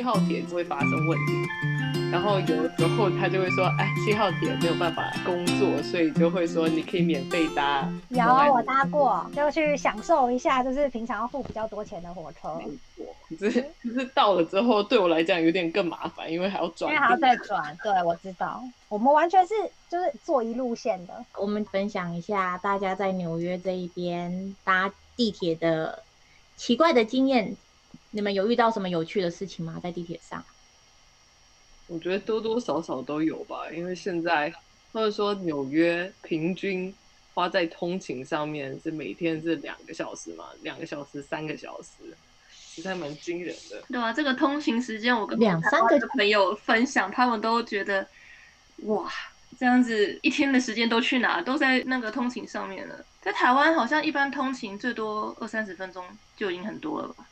七号铁会发生问题，然后有时候他就会说，哎，七号铁没有办法工作，所以就会说你可以免费搭。有，我搭过，就去享受一下，就是平常要付比较多钱的火车。没错，只是只是到了之后，对我来讲有点更麻烦，因为还要转，因为还要再转。对，我知道，我们完全是就是坐一路线的。我们分享一下大家在纽约这一边搭地铁的奇怪的经验。你们有遇到什么有趣的事情吗？在地铁上？我觉得多多少少都有吧，因为现在或者说纽约平均花在通勤上面是每天是两个小时嘛，两个小时、三个小时，实在蛮惊人的。对啊，这个通勤时间我跟两三个朋友分享，他们都觉得哇，这样子一天的时间都去哪？都在那个通勤上面了。在台湾好像一般通勤最多二三十分钟就已经很多了吧。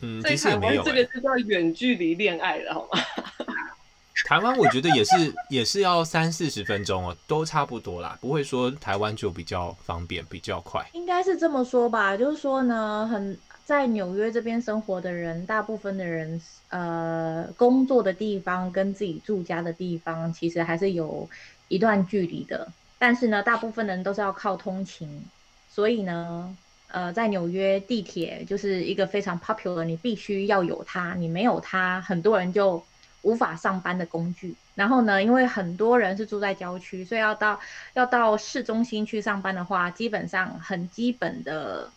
嗯，其实没有、欸。这个就叫远距离恋爱了，好吗？台湾我觉得也是，也是要三四十分钟哦，都差不多啦，不会说台湾就比较方便、比较快。应该是这么说吧，就是说呢，很在纽约这边生活的人，大部分的人，呃，工作的地方跟自己住家的地方，其实还是有一段距离的。但是呢，大部分人都是要靠通勤，所以呢。呃，在纽约地铁就是一个非常 popular，你必须要有它，你没有它，很多人就无法上班的工具。然后呢，因为很多人是住在郊区，所以要到要到市中心去上班的话，基本上很基本的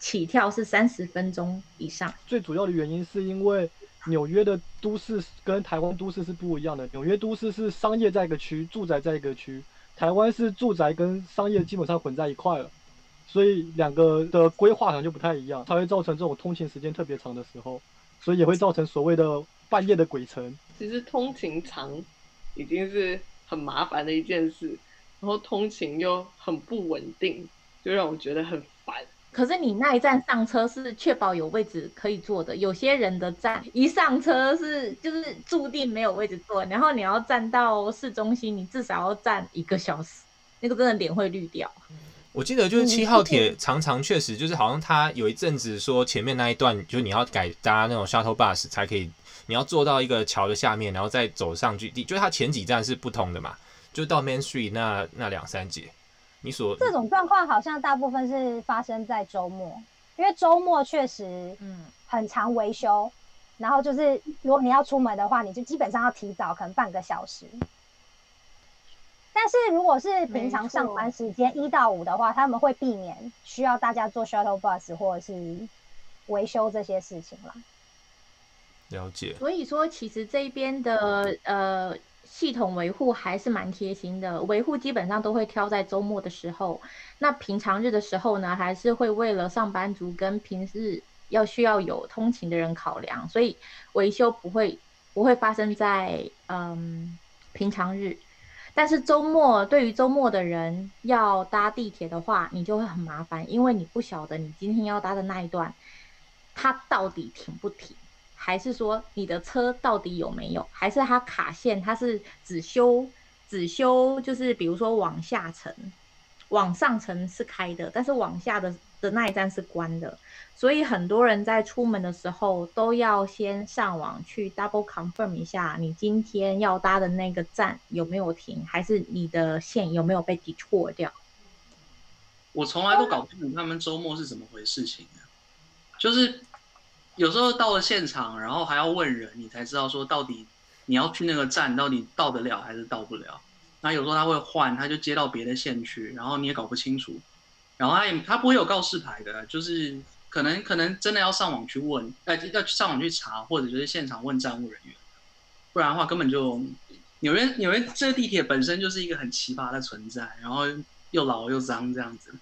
起跳是三十分钟以上。最主要的原因是因为纽约的都市跟台湾都市是不一样的，纽约都市是商业在一个区，住宅在一个区，台湾是住宅跟商业基本上混在一块了。所以两个的规划可能就不太一样，才会造成这种通勤时间特别长的时候，所以也会造成所谓的半夜的鬼城。其实通勤长已经是很麻烦的一件事，然后通勤又很不稳定，就让我觉得很烦。可是你那一站上车是确保有位置可以坐的，有些人的站一上车是就是注定没有位置坐，然后你要站到市中心，你至少要站一个小时，那个真的脸会绿掉。我记得就是七号铁常常确实就是好像他有一阵子说前面那一段就是你要改搭那种 shuttle bus 才可以，你要坐到一个桥的下面，然后再走上去。就是它前几站是不同的嘛，就到 Main Street 那那两三节，你所这种状况好像大部分是发生在周末，因为周末确实嗯很常维修，然后就是如果你要出门的话，你就基本上要提早可能半个小时。但是如果是平常上班时间一到五的话，他们会避免需要大家坐 shuttle bus 或者是维修这些事情啦。了解。所以说，其实这边的呃系统维护还是蛮贴心的，维护基本上都会挑在周末的时候。那平常日的时候呢，还是会为了上班族跟平日要需要有通勤的人考量，所以维修不会不会发生在嗯平常日。但是周末对于周末的人要搭地铁的话，你就会很麻烦，因为你不晓得你今天要搭的那一段，它到底停不停，还是说你的车到底有没有，还是它卡线，它是只修只修，就是比如说往下层，往上层是开的，但是往下的的那一站是关的。所以很多人在出门的时候都要先上网去 double confirm 一下，你今天要搭的那个站有没有停，还是你的线有没有被 detour 掉？我从来都搞不清楚他们周末是怎么回事情啊，就是有时候到了现场，然后还要问人，你才知道说到底你要去那个站到底到得了还是到不了。那有时候他会换，他就接到别的线去，然后你也搞不清楚，然后他也他不会有告示牌的，就是。可能可能真的要上网去问，呃，要上网去查，或者就是现场问站务人员，不然的话根本就纽约纽约这个地铁本身就是一个很奇葩的存在，然后又老又脏这样子，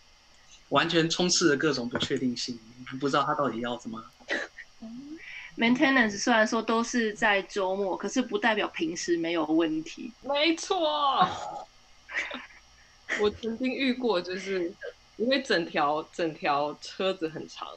完全充斥着各种不确定性，不知道他到底要怎么。Maintenance 虽然说都是在周末，可是不代表平时没有问题。没错，我曾经遇过，就是。因为整条整条车子很长，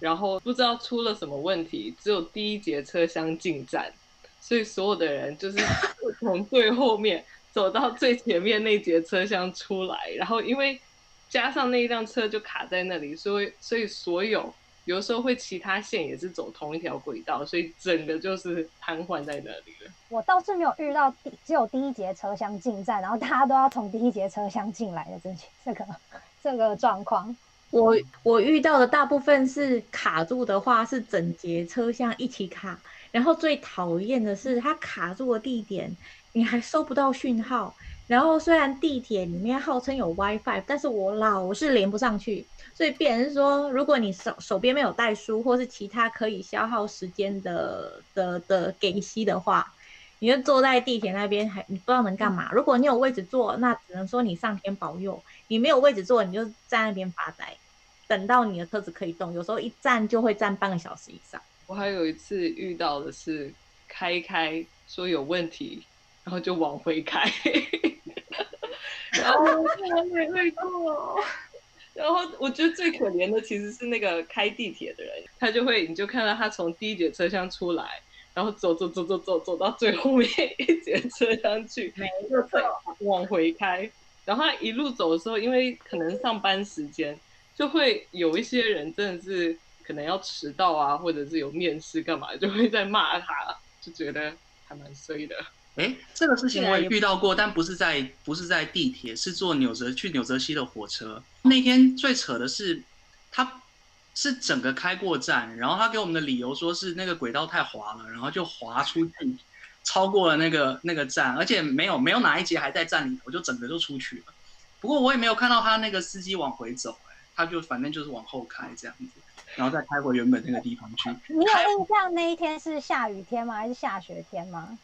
然后不知道出了什么问题，只有第一节车厢进站，所以所有的人就是 从最后面走到最前面那节车厢出来，然后因为加上那一辆车就卡在那里，所以所以所有有时候会其他线也是走同一条轨道，所以整个就是瘫痪在那里了。我倒是没有遇到第只有第一节车厢进站，然后大家都要从第一节车厢进来的这这个这个状况。我我遇到的大部分是卡住的话，是整节车厢一起卡。然后最讨厌的是，它卡住的地点，你还收不到讯号。然后虽然地铁里面号称有 WiFi，但是我老是连不上去。所以变成说，如果你手手边没有带书，或是其他可以消耗时间的的的给息的话，你就坐在地铁那边，还你不知道能干嘛。如果你有位置坐，那只能说你上天保佑；你没有位置坐，你就在那边发呆，等到你的车子可以动。有时候一站就会站半个小时以上。我还有一次遇到的是开开说有问题，然后就往回开。然后我没遇过，然后我觉得最可怜的其实是那个开地铁的人，他就会，你就看到他从第一节车厢出来，然后走走走走走走到最后面一节车厢去，每一个车往回开。然后他一路走的时候，因为可能上班时间，就会有一些人真的是可能要迟到啊，或者是有面试干嘛，就会在骂他，就觉得还蛮衰的。哎，这个事情我也遇到过，但不是在不是在地铁，是坐纽泽去纽泽西的火车。那天最扯的是，他是整个开过站，然后他给我们的理由说是那个轨道太滑了，然后就滑出去，超过了那个那个站，而且没有没有哪一节还在站里我，就整个就出去了。不过我也没有看到他那个司机往回走，哎，他就反正就是往后开这样子，然后再开回原本那个地方去。你有印象那一天是下雨天吗？还是下雪天吗？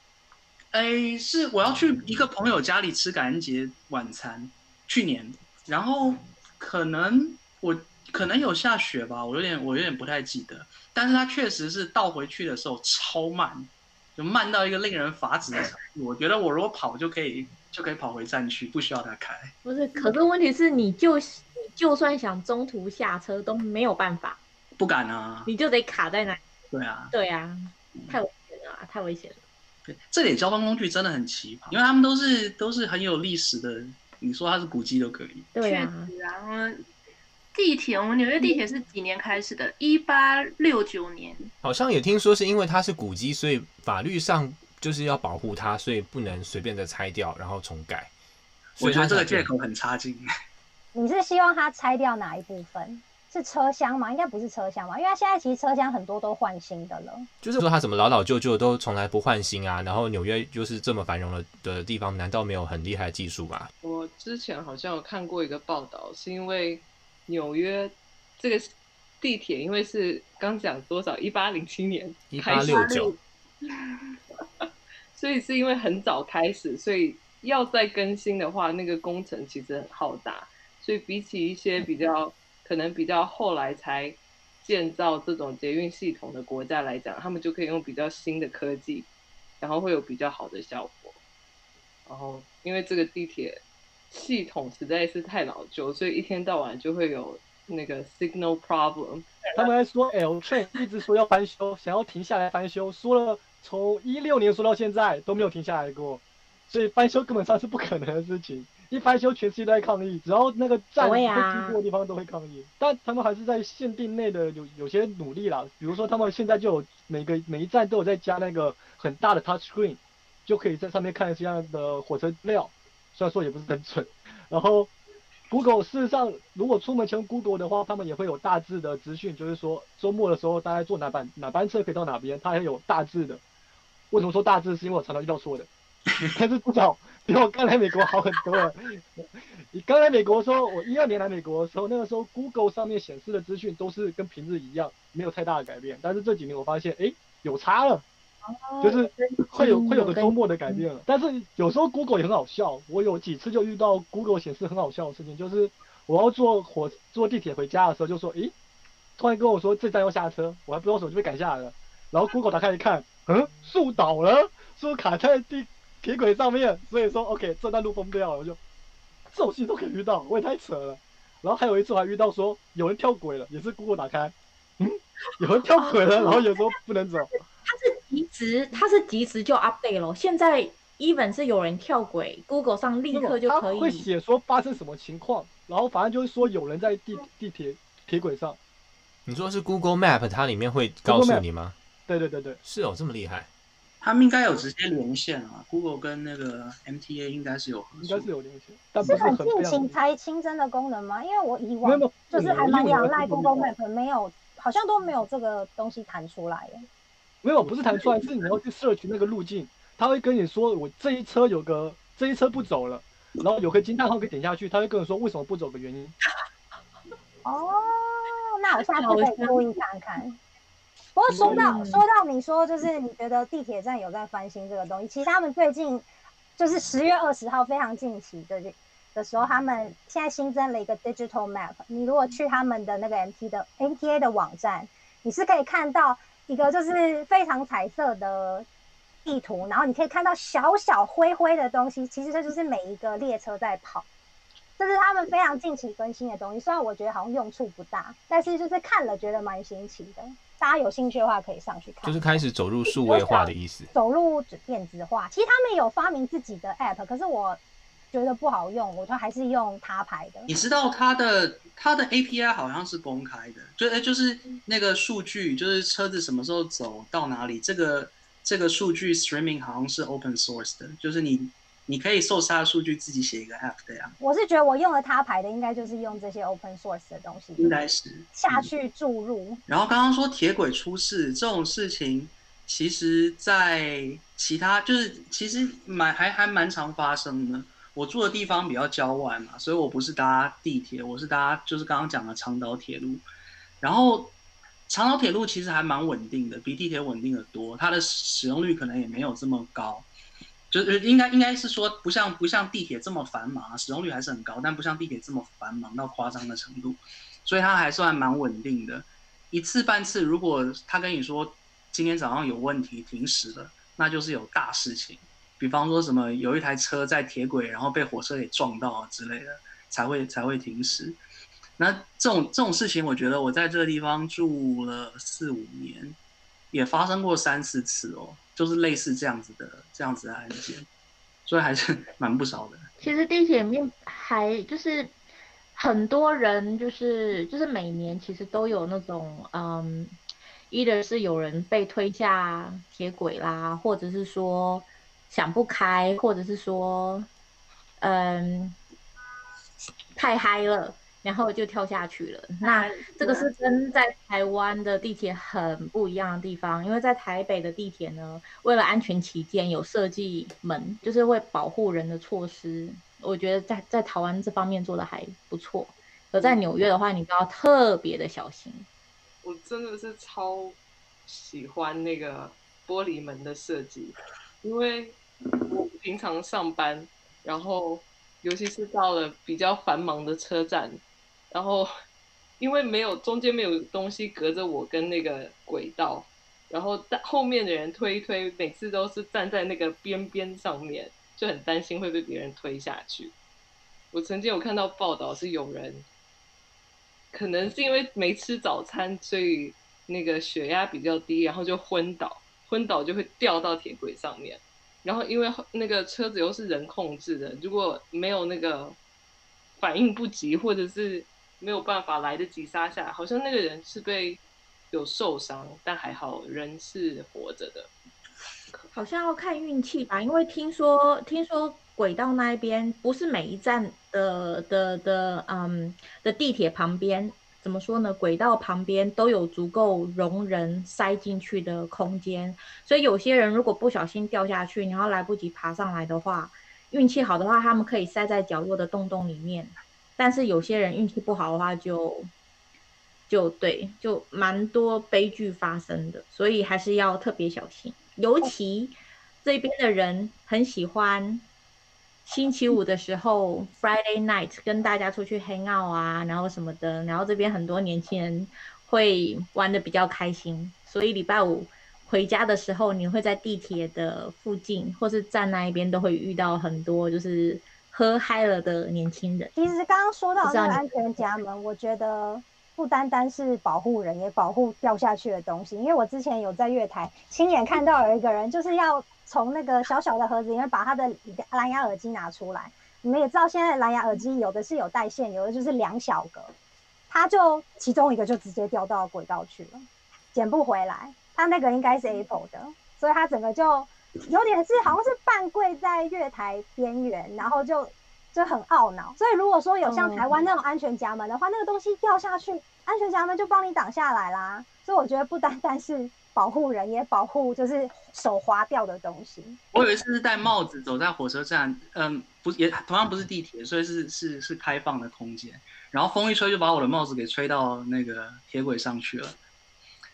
哎，是我要去一个朋友家里吃感恩节晚餐，去年，然后可能我可能有下雪吧，我有点我有点不太记得，但是他确实是倒回去的时候超慢，就慢到一个令人发指的程度。我觉得我如果跑就可以就可以跑回站区，不需要他开。不是，可是问题是你就你就算想中途下车都没有办法，不敢啊，你就得卡在那。对啊，对啊，太危险了，太危险了。对，这点交通工具真的很奇葩，因为他们都是都是很有历史的，你说它是古迹都可以。对啊，然后地铁，我们纽约地铁是几年开始的？一八六九年。好像也听说是因为它是古迹，所以法律上就是要保护它，所以不能随便的拆掉然后重盖。我觉得这个借口很差劲。你是希望它拆掉哪一部分？是车厢吗？应该不是车厢吧，因为它现在其实车厢很多都换新的了。就是说它怎么老老旧旧都从来不换新啊？然后纽约就是这么繁荣的的地方，难道没有很厉害的技术吗？我之前好像有看过一个报道，是因为纽约这个地铁，因为是刚讲多少一八零七年一八六九，所以是因为很早开始，所以要再更新的话，那个工程其实很浩大，所以比起一些比较。可能比较后来才建造这种捷运系统的国家来讲，他们就可以用比较新的科技，然后会有比较好的效果。然后因为这个地铁系统实在是太老旧，所以一天到晚就会有那个 signal problem。他们还说 L train 一直说要翻修，想要停下来翻修，说了从一六年说到现在都没有停下来过，所以翻修根本上是不可能的事情。一翻修，全世界都在抗议，只要那个站会经过的地方都会抗议。啊、但他们还是在限定内的有有些努力啦，比如说他们现在就有每个每一站都有在加那个很大的 touch screen，就可以在上面看这样的火车资料，虽然说也不是很准。然后 Google 事实上如果出门前 Google 的话，他们也会有大致的资讯，就是说周末的时候大概坐哪班哪班车可以到哪边，它也有大致的。为什么说大致？是因为我常常遇到错的，但是至少。比我刚来美国好很多了。你刚来美国的时候，我一二年来美国的时候，那个时候 Google 上面显示的资讯都是跟平日一样，没有太大的改变。但是这几年我发现，哎，有差了，就是会有会有个周末的改变了。但是有时候 Google 也很好笑，我有几次就遇到 Google 显示很好笑的事情，就是我要坐火坐地铁回家的时候，就说，诶，突然跟我说这站要下车，我还不知道什么就被赶下来了。然后 Google 打开一看，嗯，树倒了，树卡在地。铁轨上面，所以说 OK，这段路封掉了，我就这种事情都可以遇到，我也太扯了。然后还有一次我还遇到说有人跳轨了，也是 Google 打开，嗯，有人跳轨了，然后有时候不能走。它是即时，它是即时就 update 了。现在 even 是有人跳轨，Google 上立刻就可以。会写说发生什么情况，然后反正就是说有人在地地铁铁轨上，你说是 Google Map，它里面会告诉你吗？对对对对，是哦，这么厉害。他们应该有直接连线啊，Google 跟那个 MTA 应该是有，应该是有连线，但是很近情才清真的功能吗？因为我以往就是还蛮仰赖 Google Map，没有，好像都没有这个东西弹出来。没有，不是弹出来，是你要去社群那个路径，他会跟你说，我这一车有个这一车不走了，然后有个惊叹号可以点下去，他会跟你说为什么不走的原因。哦，那我下次可以注意看看。不过说到、嗯、说到你说，就是你觉得地铁站有在翻新这个东西，其实他们最近就是十月二十号非常近期的的时候，他们现在新增了一个 digital map。你如果去他们的那个 MT 的 MTA 的网站，你是可以看到一个就是非常彩色的地图，然后你可以看到小小灰灰的东西，其实这就是每一个列车在跑。这是他们非常近期更新的东西，虽然我觉得好像用处不大，但是就是看了觉得蛮新奇的。大家有兴趣的话，可以上去看。就是开始走入数位化的意思，走入电子化。其实他们有发明自己的 app，可是我觉得不好用，我就还是用他牌的。你知道他的他的 API 好像是公开的，就诶就是那个数据，就是车子什么时候走到哪里，这个这个数据 streaming 好像是 open source 的，就是你。你可以搜它的数据，自己写一个 app 的呀。我是觉得我用了他牌的，应该就是用这些 open source 的东西，应该是下去注入。嗯、然后刚刚说铁轨出事这种事情，其实，在其他就是其实蛮还还蛮常发生的。我住的地方比较郊外嘛，所以我不是搭地铁，我是搭就是刚刚讲的长岛铁路。然后长岛铁路其实还蛮稳定的，比地铁稳定的多，它的使用率可能也没有这么高。就是应该应该是说，不像不像地铁这么繁忙，使用率还是很高，但不像地铁这么繁忙到夸张的程度，所以它还算蛮稳定的。一次半次，如果他跟你说今天早上有问题停驶了，那就是有大事情。比方说什么有一台车在铁轨，然后被火车给撞到之类的，才会才会停驶。那这种这种事情，我觉得我在这个地方住了四五年，也发生过三四次哦。就是类似这样子的这样子的案件，所以还是 蛮不少的。其实地铁面还就是很多人，就是就是每年其实都有那种嗯一的是有人被推下铁轨啦，或者是说想不开，或者是说嗯太嗨了。然后就跳下去了。那这个是跟在台湾的地铁很不一样的地方，因为在台北的地铁呢，为了安全起见，有设计门，就是会保护人的措施。我觉得在在台湾这方面做的还不错。而在纽约的话，你都要特别的小心。我真的是超喜欢那个玻璃门的设计，因为我平常上班，然后尤其是到了比较繁忙的车站。然后，因为没有中间没有东西隔着我跟那个轨道，然后后面的人推一推，每次都是站在那个边边上面，就很担心会被别人推下去。我曾经有看到报道是有人，可能是因为没吃早餐，所以那个血压比较低，然后就昏倒，昏倒就会掉到铁轨上面。然后因为那个车子又是人控制的，如果没有那个反应不及，或者是没有办法来得及刹下，好像那个人是被有受伤，但还好人是活着的。好像要看运气吧，因为听说听说轨道那一边不是每一站的的的嗯的地铁旁边，怎么说呢？轨道旁边都有足够容人塞进去的空间，所以有些人如果不小心掉下去，然后来不及爬上来的话，运气好的话，他们可以塞在角落的洞洞里面。但是有些人运气不好的话就，就对，就蛮多悲剧发生的，所以还是要特别小心。尤其这边的人很喜欢星期五的时候，Friday night 跟大家出去 hang out 啊，然后什么的，然后这边很多年轻人会玩的比较开心，所以礼拜五回家的时候，你会在地铁的附近或是站那一边都会遇到很多就是。喝嗨了的年轻人，其实刚刚说到那个安全家门，我觉得不单单是保护人，也保护掉下去的东西。因为我之前有在月台亲眼看到有一个人，就是要从那个小小的盒子里面把他的蓝牙耳机拿出来。你们也知道，现在蓝牙耳机有的是有带线，有的就是两小格。他就其中一个就直接掉到轨道去了，捡不回来。他那个应该是 Apple 的，所以他整个就有点是好像是半跪在月台边缘，然后就就很懊恼。所以如果说有像台湾那种安全夹门的话，那个东西掉下去，安全夹门就帮你挡下来啦。所以我觉得不单单是保护人，也保护就是手滑掉的东西。我有一次是戴帽子走在火车站，嗯，不也同样不是地铁，所以是是是开放的空间。然后风一吹就把我的帽子给吹到那个铁轨上去了。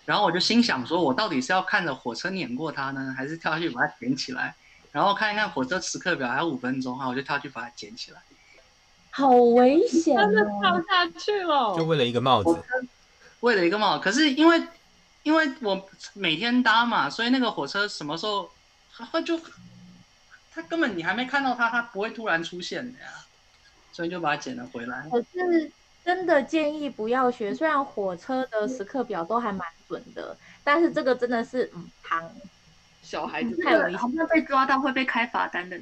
然后我就心想说，我到底是要看着火车碾过它呢，还是跳下去把它捡起来？然后看一看火车时刻表，还有五分钟，哈我就跳去把它捡起来。好危险哦！真的跳下去了，就为了一个帽子。为了一个帽子，可是因为因为我每天搭嘛，所以那个火车什么时候它就它根本你还没看到它，它不会突然出现的呀，所以就把它捡了回来。可是真的建议不要学，虽然火车的时刻表都还蛮准的，但是这个真的是嗯，糖小孩子太危险，好像被抓到会被开罚单的。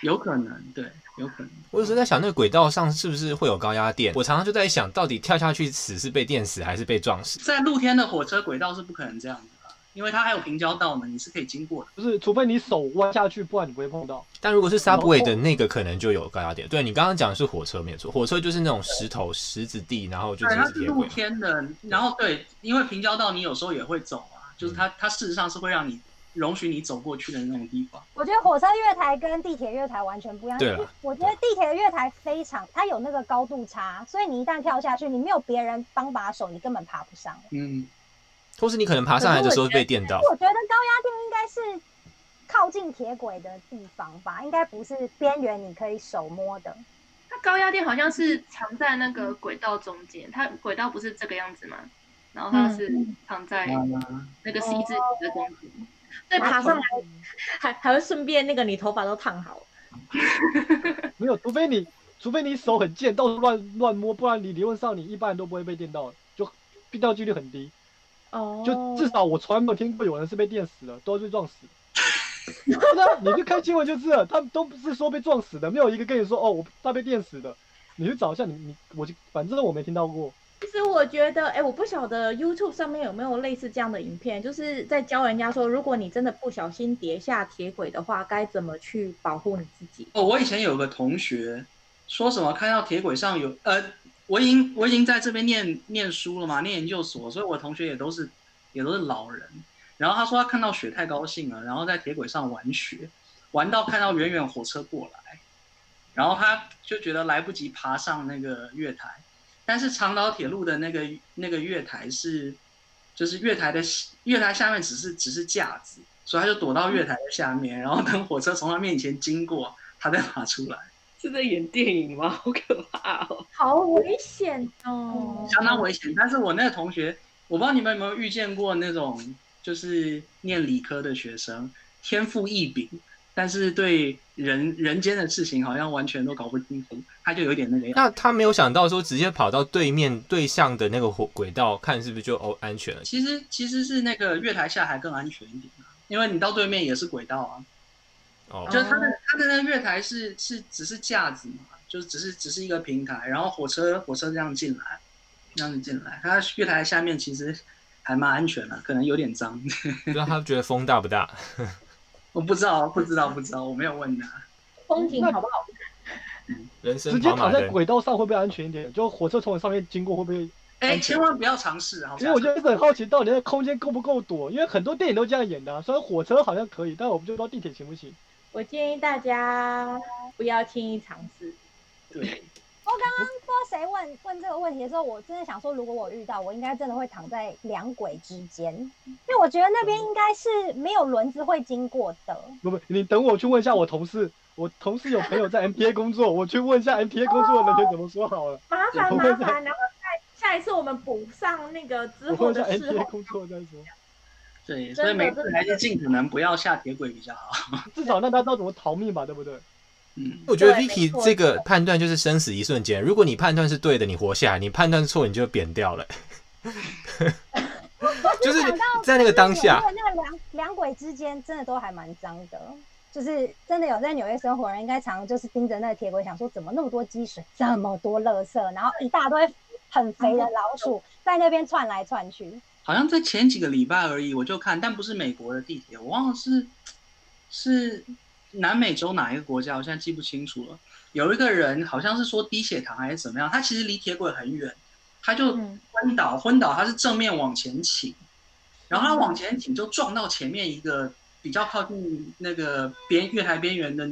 有可能，对，有可能。我有时候在想，那个轨道上是不是会有高压电？我常常就在想，到底跳下去死是被电死还是被撞死？在露天的火车轨道是不可能这样子的，因为它还有平交道呢，你是可以经过的。不是，除非你手弯下去，不然你不会碰到。但如果是 subway 的那个，可能就有高压电。对，你刚刚讲的是火车没错，火车就是那种石头、石子地，然后就是铁轨。它是露天的，然后对，因为平交道你有时候也会走啊，就是它它事实上是会让你。容许你走过去的那种地方，我觉得火车月台跟地铁月台完全不一样。对，我觉得地铁月台非常，它有那个高度差，所以你一旦跳下去，你没有别人帮把手，你根本爬不上。嗯，或是你可能爬上来的时候被电到。我觉得高压电应该是靠近铁轨的地方吧，应该不是边缘你可以手摸的。它高压电好像是藏在那个轨道中间，它轨道不是这个样子吗？然后它是藏在那个 C 字形的中间。嗯再爬上来，还还会顺便那个你头发都烫好。没有，除非你除非你手很贱，到处乱乱摸，不然你理论上你一般人都不会被电到，就电到几率很低。哦，就至少我从来没有听过有人是被电死的，都是被撞死。真的，你去看新闻就知道，他们都不是说被撞死的，没有一个跟你说哦，我他被电死的。你去找一下你你我就反正我没听到过。其实我觉得，哎，我不晓得 YouTube 上面有没有类似这样的影片，就是在教人家说，如果你真的不小心跌下铁轨的话，该怎么去保护你自己。哦，我以前有个同学说什么看到铁轨上有，呃，我已经我已经在这边念念书了嘛，念研究所，所以我同学也都是也都是老人。然后他说他看到雪太高兴了，然后在铁轨上玩雪，玩到看到远远火车过来，然后他就觉得来不及爬上那个月台。但是长岛铁路的那个那个月台是，就是月台的月台下面只是只是架子，所以他就躲到月台的下面，然后等火车从他面前经过，他再爬出来。是在演电影吗？好可怕哦！好危险哦！相当危险。但是我那个同学，我不知道你们有没有遇见过那种，就是念理科的学生，天赋异禀。但是对人人间的事情好像完全都搞不清楚，他就有点那个样。那他没有想到说直接跑到对面对向的那个火轨道看是不是就哦安全了？其实其实是那个月台下还更安全一点，因为你到对面也是轨道啊。哦。就是他的他的那个月台是是只是架子嘛，就是只是只是一个平台，然后火车火车这样进来，这样子进来，他月台下面其实还蛮安全的，可能有点脏。不知道他觉得风大不大？我不知道，不知道，不知道，我没有问他。风景好不好看？人生直接躺在轨道上会不会安全一点？就火车从我上面经过会不会？哎，千万不要尝试啊！其实我就一直很好奇，到底那个空间够不够躲？因为很多电影都这样演的啊。虽然火车好像可以，但我不知道地铁行不行。我建议大家不要轻易尝试。对。我刚刚不知道谁问问这个问题的时候，我真的想说，如果我遇到，我应该真的会躺在两轨之间，因为我觉得那边应该是没有轮子会经过的。不不，你等我去问一下我同事，我同事有朋友在 MPA 工作，我去问一下 MPA 工作的人员怎么说好了。麻烦麻烦，然后下下一次我们补上那个之后的事后。MTA 工作再说。对，所以每次还是尽可能不要下铁轨比较好，至少让他知道怎么逃命吧，对不对？嗯，我觉得 Vicky 这个判断就是生死一瞬间。如果你判断是对的，你活下来；你判断错，你就扁掉了。就是在那个当下，那个两两轨之间真的都还蛮脏的。就是真的有在纽约生活人，应该常就是盯着那个铁轨，想说怎么那么多积水，这么多垃圾，然后一大堆很肥的老鼠在那边窜来窜去。好像在前几个礼拜而已，我就看，但不是美国的地铁，我忘了是是南美洲哪一个国家，我现在记不清楚了。有一个人好像是说低血糖还是怎么样，他其实离铁轨很远，他就昏倒，昏倒，他是正面往前倾，然后他往前倾就撞到前面一个比较靠近那个边月台边缘的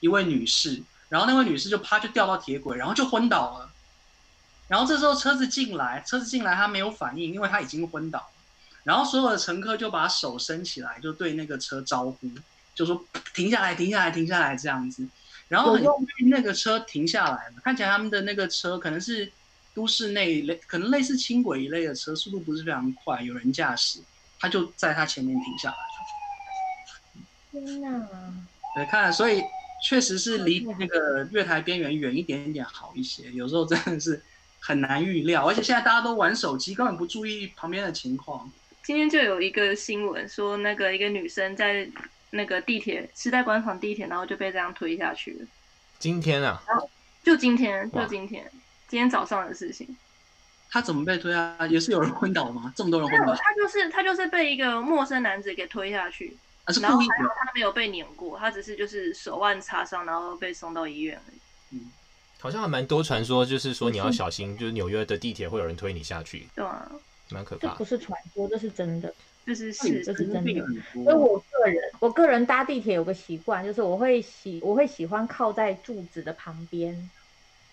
一位女士，然后那位女士就啪就掉到铁轨，然后就昏倒了。然后这时候车子进来，车子进来，他没有反应，因为他已经昏倒。然后所有的乘客就把手伸起来，就对那个车招呼，就说停下来，停下来，停下来这样子。然后那个车停下来了，看起来他们的那个车可能是都市内类，可能类似轻轨一类的车，速度不是非常快，有人驾驶，他就在他前面停下来了。天哪！对，看，所以确实是离那个月台边缘远一点点好一些，有时候真的是。很难预料，而且现在大家都玩手机，根本不注意旁边的情况。今天就有一个新闻说，那个一个女生在那个地铁时代广场地铁，然后就被这样推下去了。今天啊？就今天，就今天，今天早上的事情。他怎么被推啊？也是有人昏倒吗？这么多人昏倒？他就是他就是被一个陌生男子给推下去，啊、是故意的。然后她没有被碾过，他只是就是手腕擦伤，然后被送到医院而已。嗯。好像还蛮多传说，就是说你要小心，就是纽约的地铁会有人推你下去，对啊，蛮可怕。这不是传说，这是真的，这是是，这是真的。所以我个人，我个人搭地铁有个习惯，就是我会喜我会喜欢靠在柱子的旁边，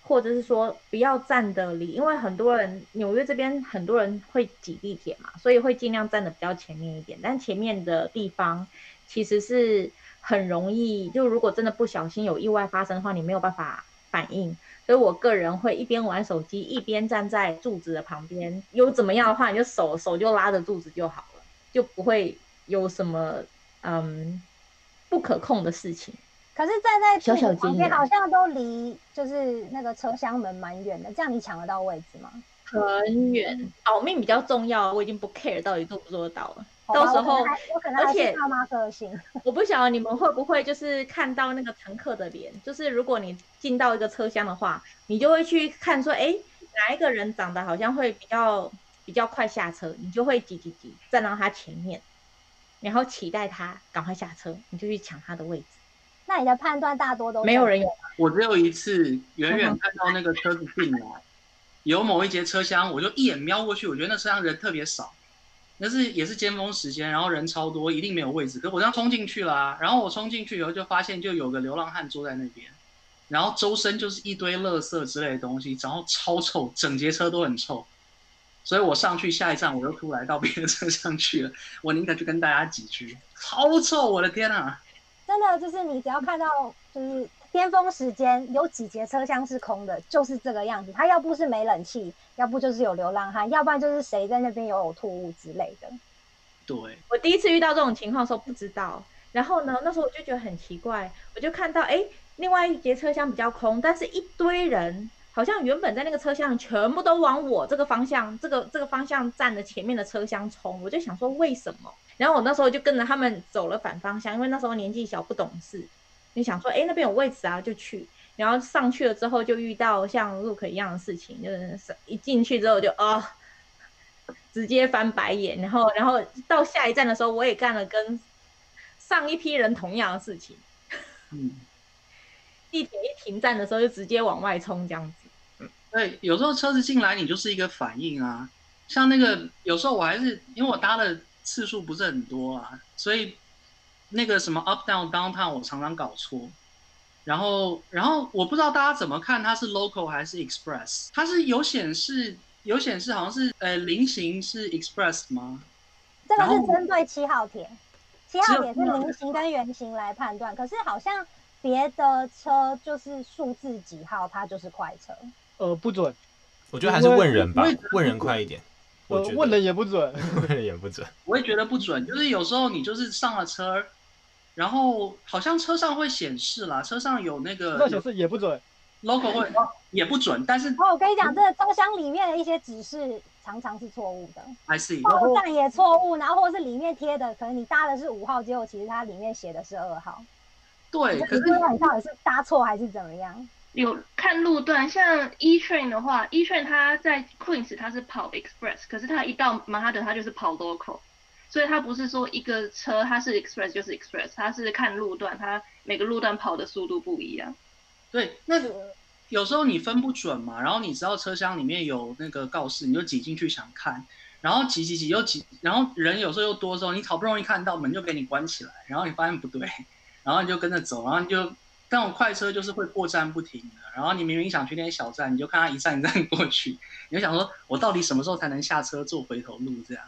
或者是说不要站的离，因为很多人纽约这边很多人会挤地铁嘛，所以会尽量站的比较前面一点。但前面的地方其实是很容易，就如果真的不小心有意外发生的话，你没有办法。反应，所以我个人会一边玩手机，一边站在柱子的旁边。有怎么样的话，你就手手就拉着柱子就好了，就不会有什么嗯不可控的事情。可是站在小小旁边，好像都离就是那个车厢门蛮远的，这样你抢得到位置吗？很远，保命比较重要。我已经不 care 到底做不做得到了。到时候，而且我不晓得你们会不会就是看到那个乘客的脸，就是如果你进到一个车厢的话，你就会去看说，哎，哪一个人长得好像会比较比较快下车，你就会挤挤挤站到他前面，然后期待他赶快下车，你就去抢他的位置。那你的判断大多都没有人有。我只有一次远远看到那个车子进来，有某一节车厢，我就一眼瞄过去，我觉得那车厢人特别少。那是也是尖峰时间，然后人超多，一定没有位置。可我这样冲进去了啊，然后我冲进去以后就发现就有个流浪汉坐在那边，然后周身就是一堆垃圾之类的东西，然后超臭，整节车都很臭。所以我上去下一站我又出来到别的车厢去了，我宁可去跟大家挤去，超臭，我的天啊！真的就是你只要看到就是。巅峰时间有几节车厢是空的，就是这个样子。它要不是没冷气，要不就是有流浪汉，要不然就是谁在那边有呕吐物之类的。对，我第一次遇到这种情况的时候不知道，然后呢，那时候我就觉得很奇怪，我就看到哎，另外一节车厢比较空，但是一堆人好像原本在那个车厢全部都往我这个方向，这个这个方向站的前面的车厢冲，我就想说为什么？然后我那时候就跟着他们走了反方向，因为那时候年纪小不懂事。你想说，哎、欸，那边有位置啊，就去。然后上去了之后，就遇到像 Luke 一样的事情，就是一进去之后就啊、哦，直接翻白眼。然后，然后到下一站的时候，我也干了跟上一批人同样的事情。嗯，地铁一停站的时候，就直接往外冲，这样子。嗯，对，有时候车子进来，你就是一个反应啊。像那个，有时候我还是因为我搭的次数不是很多啊，所以。那个什么 up down downtown 我常常搞错，然后然后我不知道大家怎么看它是 local 还是 express，它是有显示有显示好像是呃菱形是 express 吗？这个是针对七号铁，七号铁是菱形跟圆形来判断，可是好像别的车就是数字几号它就是快车。呃，不准，我觉得还是问人吧，问人快一点。我问人也不准，问人也不准，我也觉得不准，就是有时候你就是上了车。然后好像车上会显示啦，车上有那个，那显示也不准，logo 会也不准，但是哦，我跟你讲，这个车厢里面的一些指示常常是错误的，I see，报站也错误，然后或是里面贴的，可能你搭的是五号，结果其实它里面写的是二号，对，可是你到底是搭错还是怎么样？有看路段，像 E Train 的话，E Train 它在 Queens 它是跑 Express，可是它一到曼哈顿它就是跑 Local，所以它不是说一个车它是 Express 就是 Express，它是看路段，它每个路段跑的速度不一样。对，那有时候你分不准嘛，然后你知道车厢里面有那个告示，你就挤进去想看，然后挤挤挤又挤，然后人有时候又多的时候，你好不容易看到门就给你关起来，然后你发现不对，然后你就跟着走，然后你就。那种快车就是会过站不停的，然后你明明想去那些小站，你就看它一站一站 过去，你就想说，我到底什么时候才能下车做回头路？这样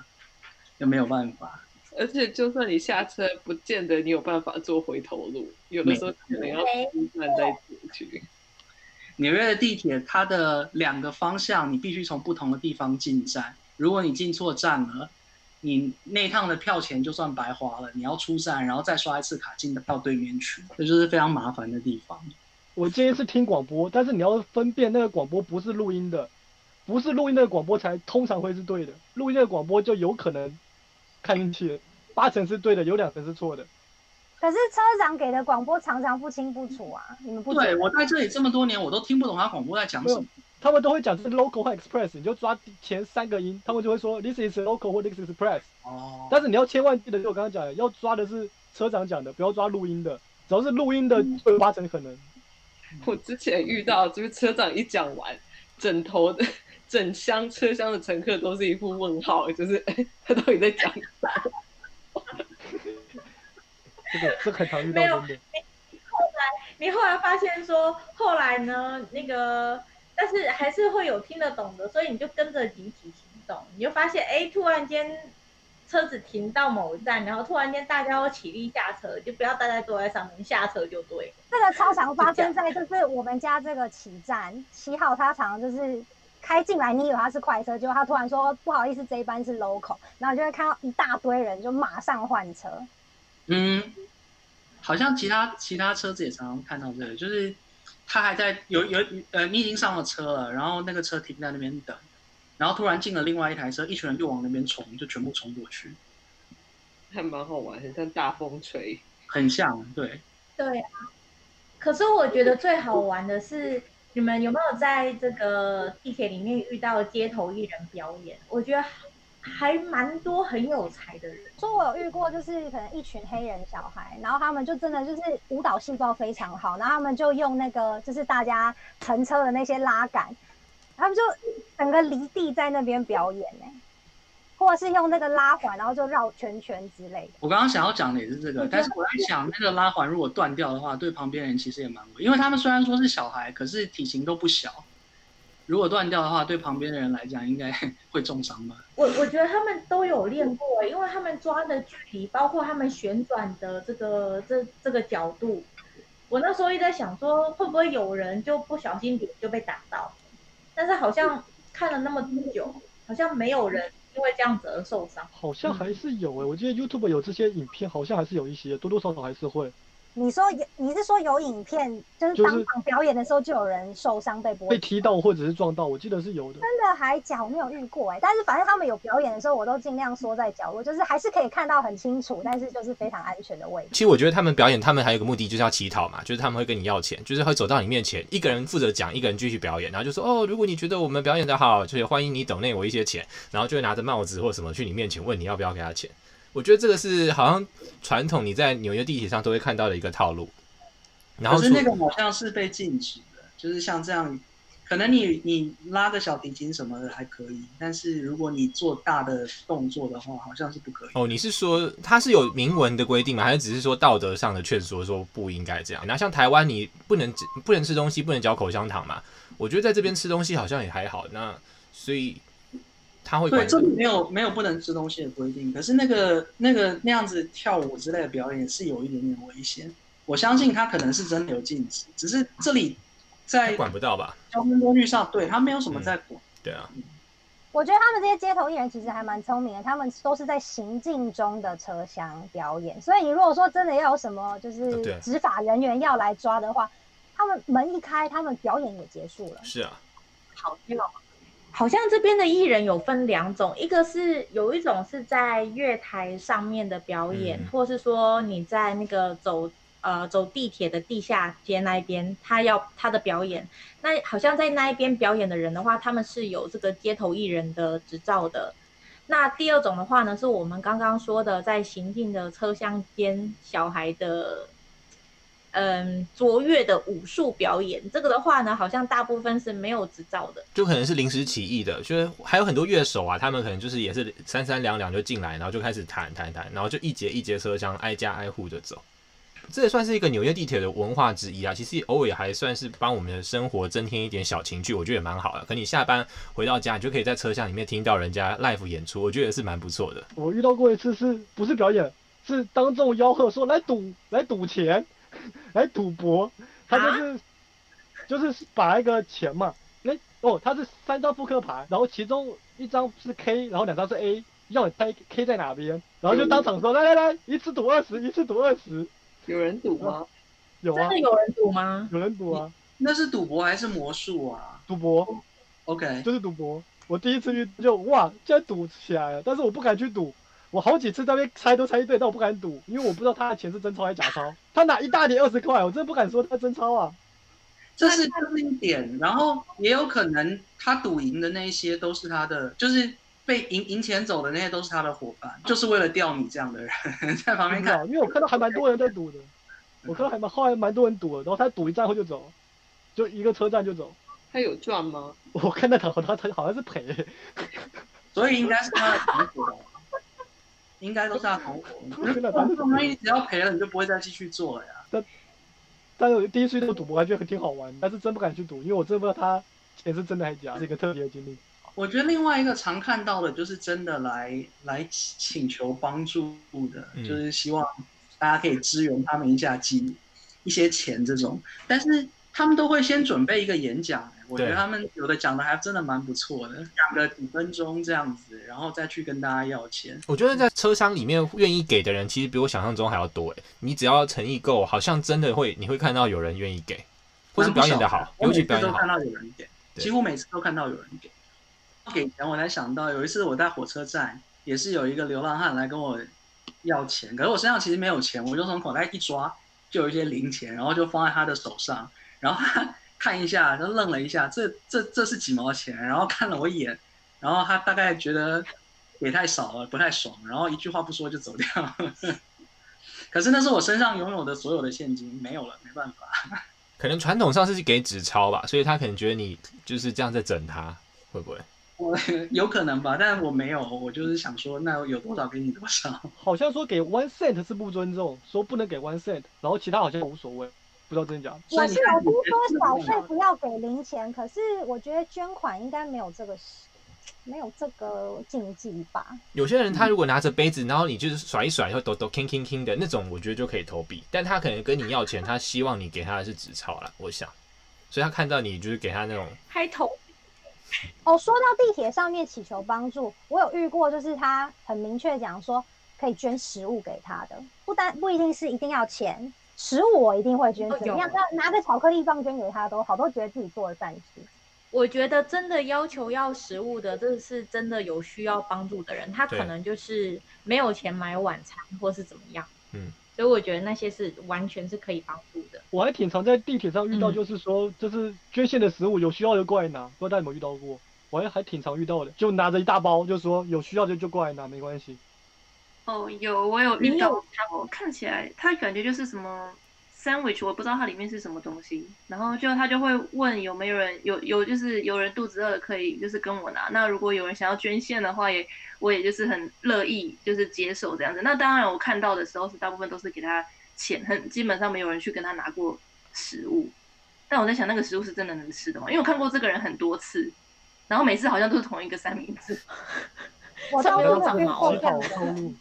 就没有办法。而且就算你下车，不见得你有办法做回头路，有的时候可能要出站再进去。纽约的地铁，它的两个方向你必须从不同的地方进站，如果你进错站了。你那趟的票钱就算白花了，你要出站，然后再刷一次卡进到对面去，这就是非常麻烦的地方。我建议是听广播，但是你要分辨那个广播不是录音的，不是录音的广播才通常会是对的，录音的广播就有可能看进去，八成是对的，有两成是错的。可是车长给的广播常常不清不楚啊，你们不对，我在这里这么多年，我都听不懂他广播在讲什么。他们都会讲是 local 或 express，你就抓前三个音，他们就会说 this is local 或 this is express。哦。但是你要千万记得，就我刚刚讲的，要抓的是车长讲的，不要抓录音的。只要是录音的，就有八成可能。我之前遇到就是车长一讲完，整头的整箱车厢的乘客都是一副问号，就是 他到底在讲啥？这个这很常遇到真的。没有。后来你后来发现说，后来呢那个。但是还是会有听得懂的，所以你就跟着集体行动，你就发现，哎，突然间车子停到某一站，然后突然间大家都起立下车，就不要待在坐在上面，下车就对。这个超常发生在就是我们家这个起站七号，他常常就是开进来，你以为他是快车，结果他突然说不好意思，这一班是 local，然后就会看到一大堆人就马上换车。嗯，好像其他其他车子也常常看到这个，就是。他还在有有呃，你已经上了车了，然后那个车停在那边等，然后突然进了另外一台车，一群人就往那边冲，就全部冲过去，还蛮好玩，很像大风吹，很像，对。对啊，可是我觉得最好玩的是，你们有没有在这个地铁里面遇到街头艺人表演？我觉得。还蛮多很有才的人，说我有遇过，就是可能一群黑人小孩，然后他们就真的就是舞蹈细胞非常好，然后他们就用那个就是大家乘车的那些拉杆，他们就整个离地在那边表演呢，或者是用那个拉环，然后就绕圈圈之类的。我刚刚想要讲的也是这个，但是我在想那个拉环如果断掉的话，对旁边人其实也蛮危，因为他们虽然说是小孩，可是体型都不小。如果断掉的话，对旁边的人来讲应该 会重伤吧？我我觉得他们都有练过，因为他们抓的距离，包括他们旋转的这个这这个角度。我那时候一直在想说，会不会有人就不小心点就被打到？但是好像看了那么久，好像没有人因为这样子而受伤。好像还是有哎、欸，我记得 YouTube 有这些影片，好像还是有一些，多多少少还是会。你说有，你是说有影片，就是当场表演的时候就有人受伤被波、被踢到或者是撞到，我记得是有的。真的还假？我没有遇过哎、欸，但是反正他们有表演的时候，我都尽量缩在角落，就是还是可以看到很清楚，但是就是非常安全的位置。其实我觉得他们表演，他们还有个目的就是要乞讨嘛，就是他们会跟你要钱，就是会走到你面前，一个人负责讲，一个人继续表演，然后就说哦，如果你觉得我们表演的好，就是欢迎你抖内我一些钱，然后就会拿着帽子或什么去你面前问你要不要给他钱。我觉得这个是好像传统你在纽约地铁上都会看到的一个套路。然后可是那个好像是被禁止的，就是像这样，可能你你拉个小提琴什么的还可以，但是如果你做大的动作的话，好像是不可以。哦，你是说它是有明文的规定吗？还是只是说道德上的劝说，说不应该这样？那像台湾，你不能不能吃东西，不能嚼口香糖嘛？我觉得在这边吃东西好像也还好。那所以他会对这里没有没有不能吃东西的规定，可是那个那个那样子跳舞之类的表演是有一点点危险。我相信他可能是真的有禁止，只是这里在管不到吧？交通规律上，对他没有什么在管。嗯、对啊，我觉得他们这些街头艺人其实还蛮聪明的，他们都是在行进中的车厢表演，所以你如果说真的要有什么就是执法人员要来抓的话，他们门一开，他们表演也结束了。是啊，好跳。好像这边的艺人有分两种，一个是有一种是在月台上面的表演，嗯、或是说你在那个走呃走地铁的地下街那一边，他要他的表演。那好像在那一边表演的人的话，他们是有这个街头艺人的执照的。那第二种的话呢，是我们刚刚说的在行进的车厢间小孩的。嗯，卓越的武术表演，这个的话呢，好像大部分是没有执照的，就可能是临时起意的，就是还有很多乐手啊，他们可能就是也是三三两两就进来，然后就开始弹弹弹，然后就一节一节车厢挨家挨户的走，这也算是一个纽约地铁的文化之一啊。其实偶尔也还算是帮我们的生活增添一点小情趣，我觉得也蛮好的。可你下班回到家，你就可以在车厢里面听到人家 live 演出，我觉得也是蛮不错的。我遇到过一次是，是不是表演？是当众吆喝说来赌，来赌钱。来赌博，他就是、啊、就是把一个钱嘛，哎哦，他是三张扑克牌，然后其中一张是 K，然后两张是 A，要你猜 K 在哪边，然后就当场说、嗯、来来来，一次赌二十，一次赌二十。有人赌吗？有啊。真的有人赌吗？有人赌啊。那是赌博还是魔术啊？赌博。OK。就是赌博。我第一次遇就哇，竟然赌起来了，但是我不敢去赌。我好几次在那边猜都猜对，但我不敢赌，因为我不知道他的钱是真钞还是假钞。他拿一大叠二十块，我真的不敢说他真钞啊。这是这是一点，然后也有可能他赌赢的那些都是他的，就是被赢赢钱走的那些都是他的伙伴，就是为了钓你这样的人 在旁边看。因为我看到还蛮多人在赌的，我看到还蛮后来蛮多人赌的，然后他赌一站后就走，就一个车站就走。他有赚吗？我看那场他他好像是赔，所以应该是他的同伙。应该都是 他同伙，那万一只要赔了，你就不会再继续做了呀。但，但是我第一次遇到赌博，还觉得挺好玩，但是真不敢去赌，因为我真不知道他钱是真的还是假，是一个特别的经历。我觉得另外一个常看到的就是真的来来请求帮助的，嗯、就是希望大家可以支援他们一下，寄一些钱这种，但是。他们都会先准备一个演讲，我觉得他们有的讲的还真的蛮不错的，讲个几分钟这样子，然后再去跟大家要钱。我觉得在车厢里面愿意给的人，其实比我想象中还要多诶。你只要诚意够，好像真的会，你会看到有人愿意给，或是表演的好，尤其表演好，都看到有人给，几乎每次都看到有人给。给钱我才想到，有一次我在火车站，也是有一个流浪汉来跟我要钱，可是我身上其实没有钱，我就从口袋一抓，就有一些零钱，然后就放在他的手上。然后他 看一下，他愣了一下，这这这是几毛钱？然后看了我一眼，然后他大概觉得给太少了，不太爽，然后一句话不说就走掉了。可是那是我身上拥有的所有的现金，没有了，没办法。可能传统上是给纸钞吧，所以他可能觉得你就是这样在整他，会不会？我有可能吧，但是我没有，我就是想说，那有多少给你多少。好像说给 one cent 是不尊重，说不能给 one cent，然后其他好像无所谓。不知道真假，我是有听说小费不要给零钱，可是我觉得捐款应该没有这个，没有这个禁忌吧。有些人他如果拿着杯子，然后你就是甩一甩，然后抖抖 king king king 的那种，我觉得就可以投币。但他可能跟你要钱，他希望你给他的是纸钞啦，我想，所以他看到你就是给他那种开头。哦，说到地铁上面祈求帮助，我有遇过，就是他很明确讲说可以捐食物给他的，不单不一定是一定要钱。食物我一定会捐，怎么样？拿拿个巧克力棒捐给他都好，都觉得自己做了善事。我觉得真的要求要食物的，这是真的有需要帮助的人，他可能就是没有钱买晚餐，或是怎么样。嗯，所以我觉得那些是完全是可以帮助的。我还挺常在地铁上遇到，就是说，嗯、就是捐献的食物有需要就过来拿，不知道大家有没有遇到过？我还还挺常遇到的，就拿着一大包，就说有需要就就过来拿，没关系。哦，有我有遇到，我看起来他感觉就是什么 sandwich，我不知道它里面是什么东西。然后就他就会问有没有人有有就是有人肚子饿可以就是跟我拿。那如果有人想要捐献的话，也我也就是很乐意就是接受这样子。那当然我看到的时候是大部分都是给他钱，很基本上没有人去跟他拿过食物。但我在想那个食物是真的能吃的吗？因为我看过这个人很多次，然后每次好像都是同一个三明治。我倒是没有遇过这样的，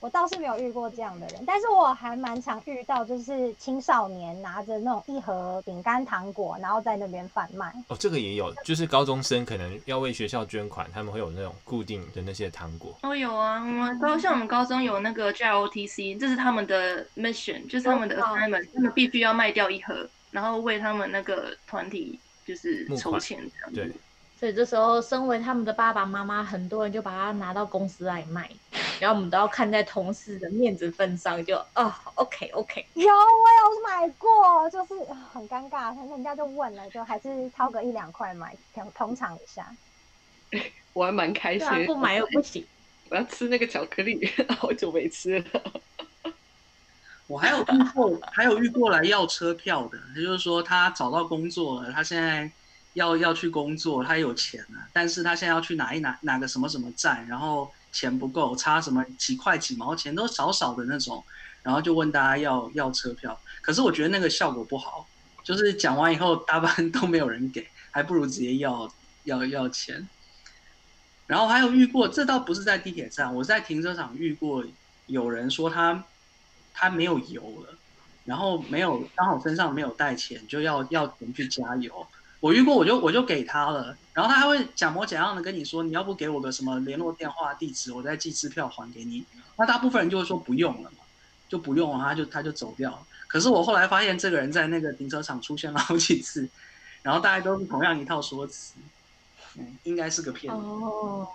我倒是没有遇过这样的人，但是我还蛮常遇到，就是青少年拿着那种一盒饼干糖果，然后在那边贩卖。哦，这个也有，就是高中生可能要为学校捐款，他们会有那种固定的那些糖果。哦，有啊，我们高像我们高中有那个 JROTC，这是他们的 mission，就是他们的 assignment，他们必须要卖掉一盒，然后为他们那个团体就是筹钱这样。对。所以这时候，身为他们的爸爸妈妈，很多人就把它拿到公司来卖。然后我们都要看在同事的面子份上，就哦，OK OK。有，我有买过，就是很尴尬，人家就问了，就还是掏个一两块买，捧捧场一下。我还蛮开心，啊，不买又不行。我要吃那个巧克力，好久没吃了。我还有遇过，还有遇过来要车票的，也就是说他找到工作了，他现在要要去工作，他有钱了，但是他现在要去哪一哪哪个什么什么站，然后钱不够，差什么几块几毛钱都少少的那种，然后就问大家要要车票。可是我觉得那个效果不好，就是讲完以后大半 都没有人给，还不如直接要要要钱。然后还有遇过，这倒不是在地铁站，我在停车场遇过，有人说他他没有油了，然后没有刚好身上没有带钱，就要要钱去加油。我遇过，我就我就给他了，然后他还会假模假样的跟你说，你要不给我个什么联络电话地址，我再寄支票还给你。那大部分人就会说不用了嘛，就不用了，他就他就走掉了。可是我后来发现，这个人在那个停车场出现了好几次，然后大家都是同样一套说辞。嗯，应该是个骗子哦，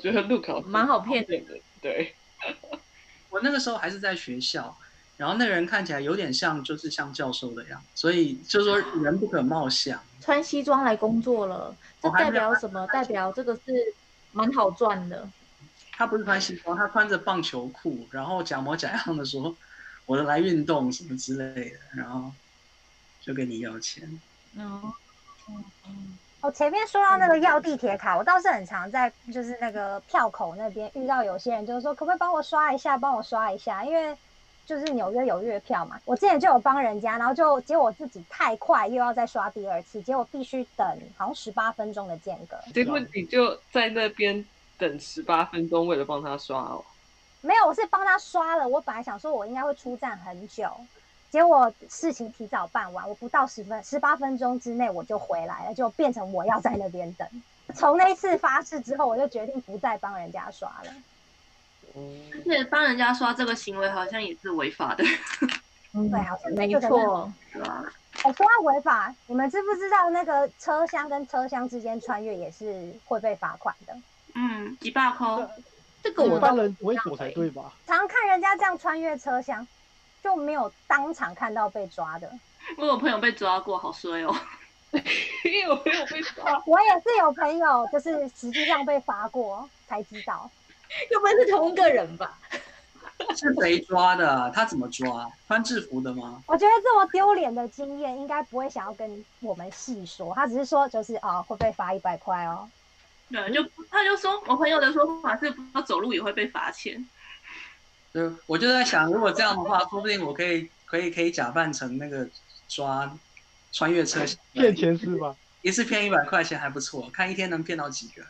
觉得路口蛮好骗的。对，我那个时候还是在学校，然后那个人看起来有点像，就是像教授的样子，所以就是说人不可貌相。穿西装来工作了，这代表什么？代表这个是蛮好赚的。他不是穿西装，他穿着棒球裤，然后假模假样的说：“我的来运动什么之类的”，然后就跟你要钱。嗯。我前面说到那个要地铁卡，我倒是很常在就是那个票口那边遇到有些人，就是说可不可以帮我刷一下，帮我刷一下，因为就是纽约有月票嘛。我之前就有帮人家，然后就结果我自己太快，又要再刷第二次，结果必须等好像十八分钟的间隔。结果你就在那边等十八分钟，为了帮他刷哦？没有，我是帮他刷了。我本来想说我应该会出站很久。结果事情提早办完，我不到十分十八分钟之内我就回来了，就变成我要在那边等。从那一次发誓之后，我就决定不再帮人家刷了。而且帮人家刷这个行为好像也是违法的。嗯，对，好像没错，是吧？我说到违法，你们知不知道那个车厢跟车厢之间穿越也是会被罚款的？嗯，几百块。这个我当然违法才对吧？常看人家这样穿越车厢。就没有当场看到被抓的。我有朋友被抓过，好衰哦。因为我朋友被抓，我也是有朋友，就是实际上被罚过才知道。又不是同一个人吧？是谁抓的？他怎么抓？穿制服的吗？我觉得这么丢脸的经验，应该不会想要跟我们细说。他只是说，就是啊、哦，会被罚一百块哦。对，就他就说我朋友的说法是，不要走路也会被罚钱。对，我就在想，如果这样的话，说不定我可以可以可以假扮成那个抓穿越车骗钱是吧？一次骗一百块钱还不错，看一天能骗到几个。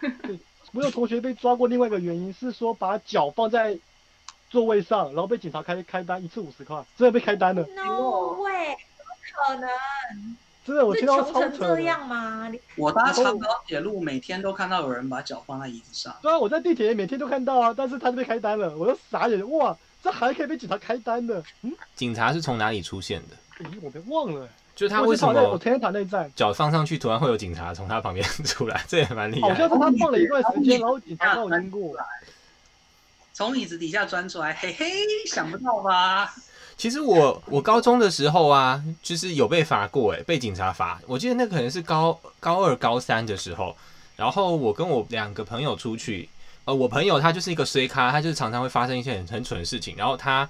对，我有同学被抓过，另外一个原因是说把脚放在座位上，然后被警察开开单，一次五十块，真的被开单了。No way，怎么可能？真的，我听到超成这样吗？我搭长高铁路，每天都看到有人把脚放在椅子上。对啊，我在地铁每天都看到啊，但是他就被开单了，我都傻眼，哇，这还可以被警察开单的？嗯，警察是从哪里出现的？咦，我被忘了。就是他为什么？我天天躺那站，脚放上去，突然会有警察从他旁边出来，这也蛮厉害。好像是他放了一段时间，然后警察刚好经过，从椅子底下钻出来，嘿嘿，想不到吧？其实我我高中的时候啊，就是有被罚过诶，被警察罚。我记得那可能是高高二高三的时候，然后我跟我两个朋友出去，呃，我朋友他就是一个衰咖，他就是常常会发生一些很很蠢的事情。然后他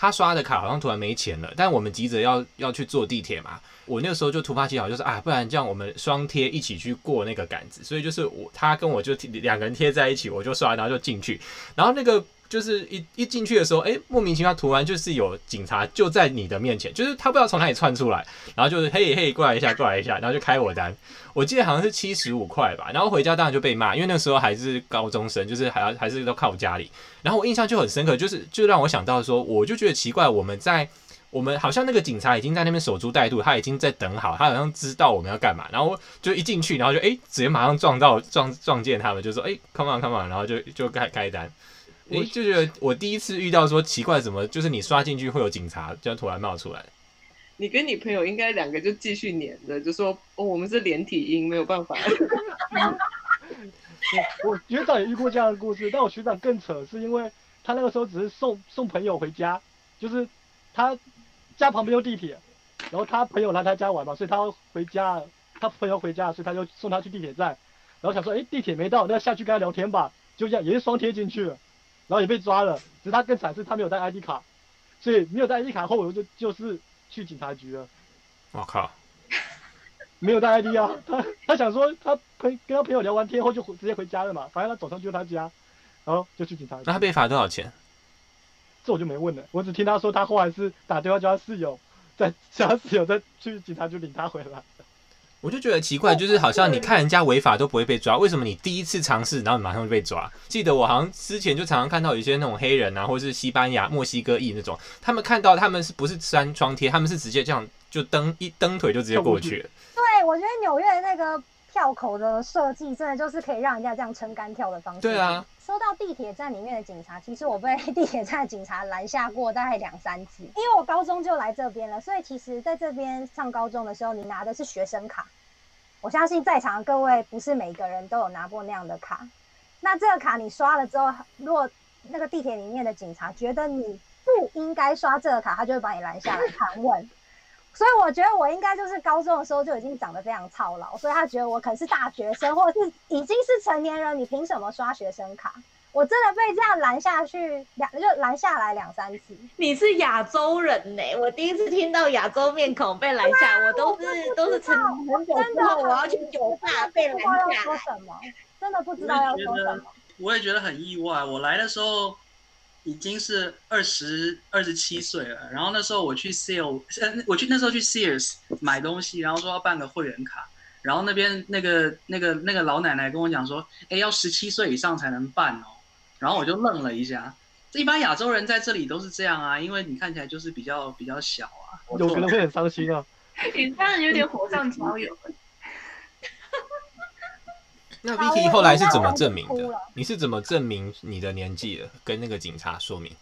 他刷的卡好像突然没钱了，但我们急着要要去坐地铁嘛，我那个时候就突发奇想，就是啊，不然这样我们双贴一起去过那个杆子。所以就是我他跟我就两个人贴在一起，我就刷，然后就进去，然后那个。就是一一进去的时候，哎、莫名其妙，突然就是有警察就在你的面前，就是他不知道从哪里窜出来，然后就是嘿嘿过来一下，过来一下，然后就开我单，我记得好像是七十五块吧，然后回家当然就被骂，因为那时候还是高中生，就是还要还是都靠家里，然后我印象就很深刻，就是就让我想到说，我就觉得奇怪，我们在我们好像那个警察已经在那边守株待兔，他已经在等好，他好像知道我们要干嘛，然后就一进去，然后就哎、直接马上撞到撞撞见他们，就说哎、come on come on，然后就就开开单。我就觉得我第一次遇到说奇怪，怎么就是你刷进去会有警察，这样突然冒出来。你跟你朋友应该两个就继续黏着，就说哦，我们是连体婴，没有办法。我我学长也遇过这样的故事，但我学长更扯，是因为他那个时候只是送送朋友回家，就是他家旁边有地铁，然后他朋友来他家玩嘛，所以他要回家，他朋友回家，所以他就送他去地铁站，然后想说，哎，地铁没到，那下去跟他聊天吧，就这样也是双贴进去了，然后也被抓了，只是他更惨是他没有带 ID 卡，所以没有带 ID 卡后我就就是去警察局了。我靠！没有带 ID 啊，他他想说他朋跟他朋友聊完天后就直接回家了嘛，反正他早上就他家，然后就去警察局。那他被罚多少钱？这我就没问了，我只听他说他后来是打电话叫他室友，再叫他室友再去警察局领他回来。我就觉得奇怪，就是好像你看人家违法都不会被抓，为什么你第一次尝试，然后你马上就被抓？记得我好像之前就常常看到有些那种黑人啊，或者是西班牙、墨西哥裔那种，他们看到他们是不是粘窗贴，他们是直接这样就蹬一蹬腿就直接过去了。对，我觉得纽约的那个票口的设计，真的就是可以让人家这样撑杆跳的方式。对啊。说到地铁站里面的警察，其实我被 地铁站的警察拦下过大概两三次。因为我高中就来这边了，所以其实在这边上高中的时候，你拿的是学生卡。我相信在场的各位不是每个人都有拿过那样的卡。那这个卡你刷了之后，如果那个地铁里面的警察觉得你不应该刷这个卡，他就会把你拦下来盘问。所以我觉得我应该就是高中的时候就已经长得非常操劳，所以他觉得我可能是大学生，或者是已经是成年人，你凭什么刷学生卡？我真的被这样拦下去两，就拦下来两三次。你是亚洲人呢、欸？我第一次听到亚洲面孔被拦下，我都是我都是成年很久之后我要去酒吧被拦下。说什么？真的不知道要说什么。我也觉得很意外。我来的时候。已经是二十二十七岁了，然后那时候我去 Sale，呃，我去那时候去 Sears 买东西，然后说要办个会员卡，然后那边那个那个那个老奶奶跟我讲说，哎，要十七岁以上才能办哦，然后我就愣了一下，这一般亚洲人在这里都是这样啊，因为你看起来就是比较比较小啊，有可能会很伤心啊，你这样有点火上浇油。那 Vicky 后来是怎么证明的？你是怎么证明你的年纪的？跟那个警察说明。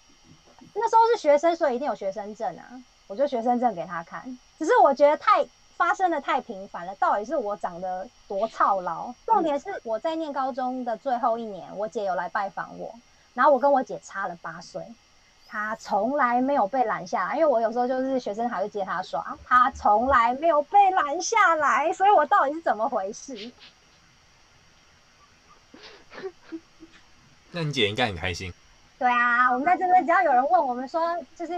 那时候是学生，所以一定有学生证啊。我就学生证给他看。只是我觉得太发生的太频繁了，到底是我长得多操劳？重点是我在念高中的最后一年，我姐有来拜访我，然后我跟我姐差了八岁，她从来没有被拦下来，因为我有时候就是学生还会接她耍，她从来没有被拦下来，所以我到底是怎么回事？那你姐应该很开心。对啊，我们在这边，只要有人问我们说，就是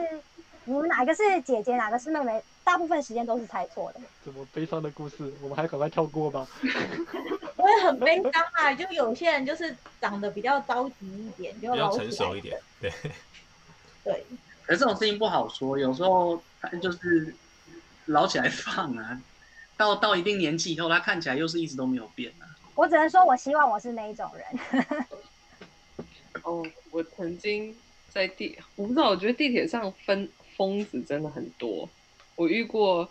你们哪个是姐姐，哪个是妹妹，大部分时间都是猜错的。这么悲伤的故事，我们还赶快跳过吧。我也很悲伤啊，就有些人就是长得比较着急一点，就比较成熟一点。对。对。可是这种事情不好说，有时候他就是老起来放啊，到到一定年纪以后，他看起来又是一直都没有变啊。我只能说，我希望我是那一种人。哦，我曾经在地，我不知道，我觉得地铁上分疯子真的很多。我遇过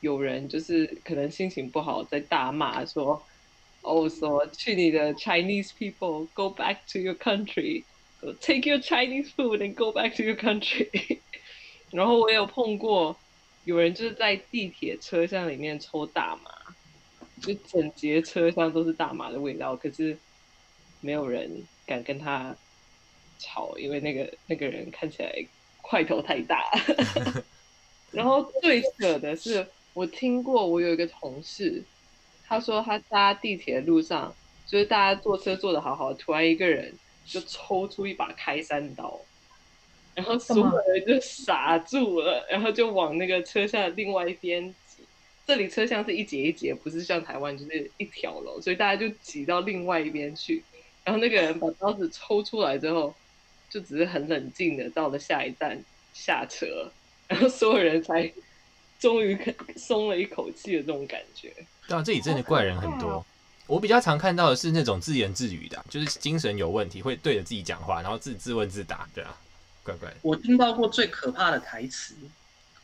有人就是可能心情不好，在大骂说：“哦，说去你的 Chinese people go back to your country，take your Chinese food and go back to your country。”然后我也有碰过有人就是在地铁车厢里面抽大麻。就整节车厢都是大麻的味道，可是没有人敢跟他吵，因为那个那个人看起来块头太大。然后最扯的是，我听过我有一个同事，他说他搭地铁的路上，就是大家坐车坐的好好，突然一个人就抽出一把开山刀，然后所有人就傻住了，然后就往那个车厢的另外一边。这里车厢是一节一节，不是像台湾就是一条楼，所以大家就挤到另外一边去。然后那个人把刀子抽出来之后，就只是很冷静的到了下一站下车，然后所有人才终于松了一口气的这种感觉。对啊，这里真的怪人很多。我比较常看到的是那种自言自语的，就是精神有问题，会对着自己讲话，然后自自问自答，对啊，怪怪的。我听到过最可怕的台词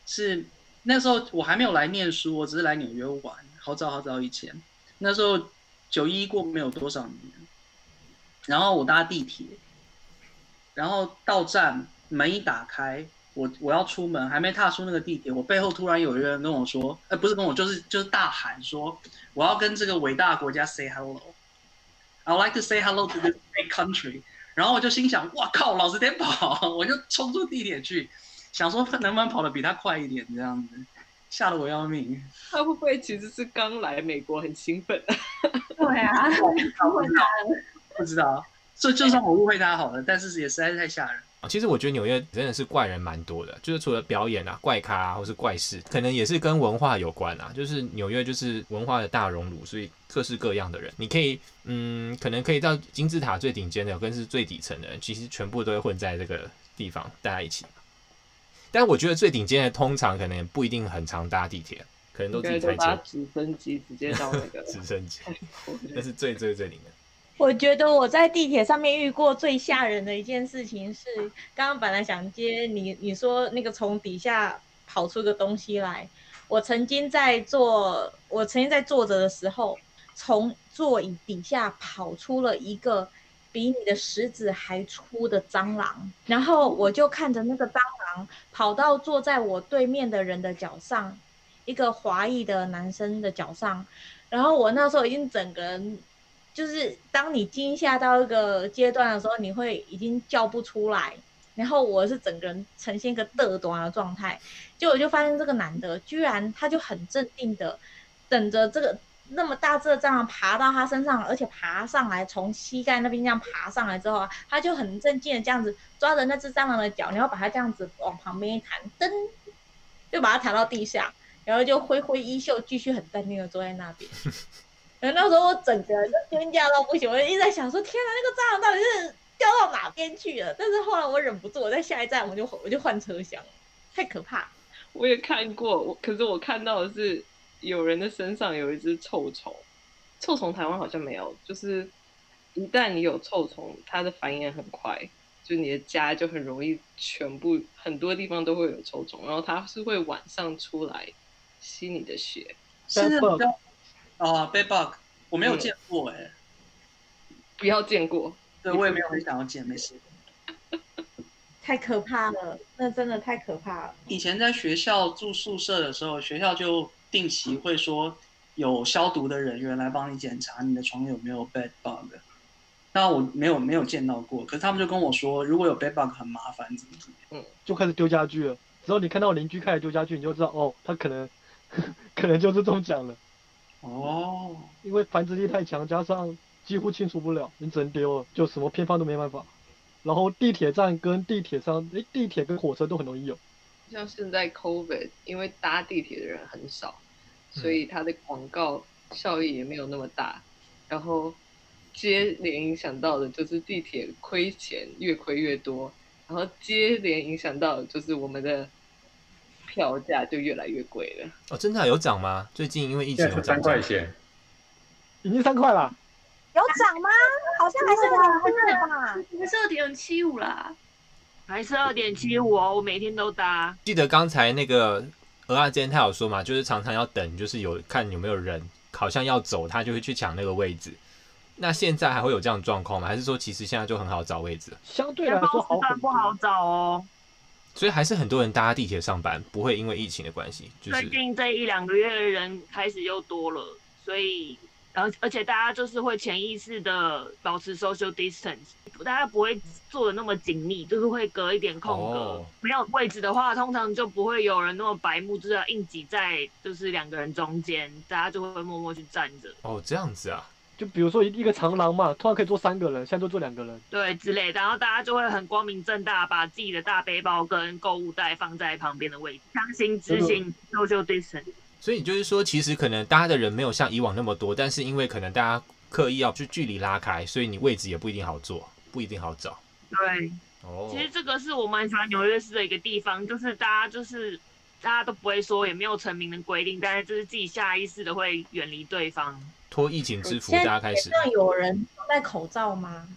是。那时候我还没有来念书，我只是来纽约玩，好早好早以前。那时候九一过没有多少年，然后我搭地铁，然后到站门一打开，我我要出门，还没踏出那个地铁，我背后突然有一个人跟我说，呃，不是跟我，就是就是大喊说，我要跟这个伟大国家 say hello，I'd like to say hello to this great country。然后我就心想，哇靠，老子得跑，我就冲出地铁去，想说能不能跑得比他快一点，这样子，吓得我要命。他会不会其实是刚来美国很兴奋？对啊，不知道，不知道，这就算我误会他好了，但是也实在是太吓人。其实我觉得纽约真的是怪人蛮多的，就是除了表演啊、怪咖啊，或是怪事，可能也是跟文化有关啊。就是纽约就是文化的大熔炉，所以各式各样的人，你可以，嗯，可能可以到金字塔最顶尖的，跟是最底层的人，其实全部都会混在这个地方，大家一起。但我觉得最顶尖的通常可能也不一定很常搭地铁，可能都自己开车，直升机直接到那个 直升机，那是最最最顶的。我觉得我在地铁上面遇过最吓人的一件事情是，刚刚本来想接你，你说那个从底下跑出个东西来，我曾经在坐，我曾经在坐着的时候，从座椅底下跑出了一个比你的食指还粗的蟑螂，然后我就看着那个蟑螂跑到坐在我对面的人的脚上，一个华裔的男生的脚上，然后我那时候已经整个人。就是当你惊吓到一个阶段的时候，你会已经叫不出来，然后我是整个人呈现一个嘚短的状态，结果我就发现这个男的居然他就很镇定的等着这个那么大只的蟑螂爬到他身上，而且爬上来从膝盖那边这样爬上来之后啊，他就很镇静的这样子抓着那只蟑螂的脚，然后把它这样子往旁边一弹，噔，就把它弹到地下，然后就挥挥衣袖，继续很淡定的坐在那边。然后那时候我整个人就惊讶到不行，我一直在想说：天哪，那个蟑螂到底是掉到哪边去了？但是后来我忍不住，我在下一站我就我就换车厢，太可怕。我也看过，我可是我看到的是有人的身上有一只臭虫，臭虫台湾好像没有，就是一旦你有臭虫，它的繁衍很快，就你的家就很容易全部很多地方都会有臭虫，然后它是会晚上出来吸你的血。是的。啊、uh,，bedbug，我没有见过哎、欸嗯，不要见过，对我也没有很想要见，没事。太可怕了，那真的太可怕了。以前在学校住宿舍的时候，学校就定期会说有消毒的人员来帮你检查你的床有没有 bedbug。那我没有没有见到过，可是他们就跟我说，如果有 bedbug 很麻烦，怎么怎么样，嗯，就开始丢家具了。之后你看到邻居开始丢家具，你就知道哦，他可能可能就是中奖了。哦，因为繁殖力太强，加上几乎清除不了，你只能丢了，就什么偏方都没办法。然后地铁站跟地铁上，诶，地铁跟火车都很容易有。像现在 COVID，因为搭地铁的人很少，所以它的广告效益也没有那么大。然后接连影响到的就是地铁亏钱越亏越多，然后接连影响到的就是我们的。票价就越来越贵了哦，真的、啊、有涨吗？最近因为疫情有涨，三块钱，已经三块了，有涨吗？好像还是二吧，还是二点七五啦，还是二点七五哦，我每天都搭。记得刚才那个蚵仔煎他有说嘛，就是常常要等，就是有看有没有人，好像要走，他就会去抢那个位置。那现在还会有这样的状况吗？还是说其实现在就很好找位置？相对来说好不好找哦。所以还是很多人搭地铁上班，不会因为疫情的关系。就是、最近这一两个月的人开始又多了，所以而而且大家就是会潜意识的保持 social distance，大家不会做的那么紧密，就是会隔一点空格。哦、没有位置的话，通常就不会有人那么白目，就是要硬挤在就是两个人中间，大家就会默默去站着。哦，这样子啊。就比如说一一个长廊嘛，通常可以坐三个人，现在都坐两个人，对之类的，然后大家就会很光明正大把自己的大背包跟购物袋放在旁边的位置，强行执行 social distance。所以就是说，其实可能大家的人没有像以往那么多，但是因为可能大家刻意要去距离拉开，所以你位置也不一定好坐，不一定好找。对，哦，其实这个是我蛮喜欢纽约市的一个地方，就是大家就是大家都不会说，也没有成名的规定，但是就是自己下意识的会远离对方。托疫情之福，大家开始。那有人戴口罩吗？